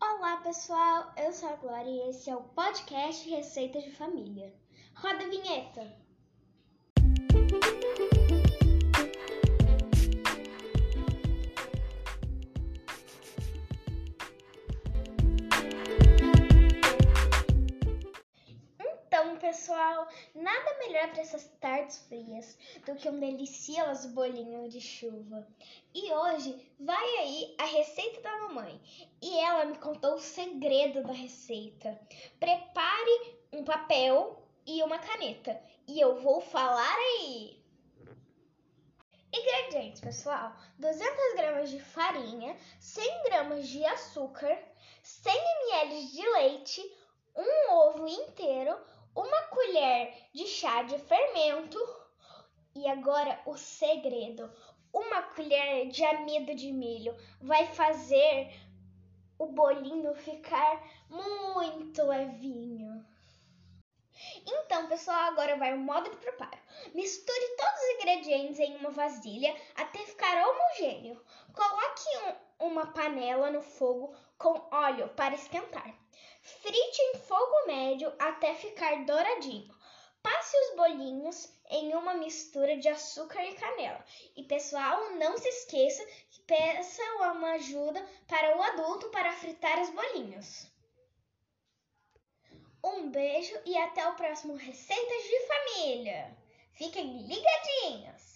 Olá pessoal, eu sou a Glória e esse é o podcast Receitas de Família. Roda a vinheta! Pessoal, nada melhor para essas tardes frias do que um delicioso bolinho de chuva. E hoje vai aí a receita da mamãe. E ela me contou o segredo da receita. Prepare um papel e uma caneta. E eu vou falar aí. Ingredientes, pessoal: 200 gramas de farinha, 100 gramas de açúcar, 100 ml de leite, um ovo inteiro, uma colher de chá de fermento. E agora o segredo: uma colher de amido de milho vai fazer o bolinho ficar muito levinho. Então, pessoal, agora vai o modo de preparo. Misture todos os ingredientes em uma vasilha até ficar homogêneo. Um, uma panela no fogo com óleo para esquentar. Frite em fogo médio até ficar douradinho. Passe os bolinhos em uma mistura de açúcar e canela. E pessoal, não se esqueça que peça uma ajuda para o adulto para fritar os bolinhos. Um beijo e até o próximo Receitas de Família. Fiquem ligadinhos!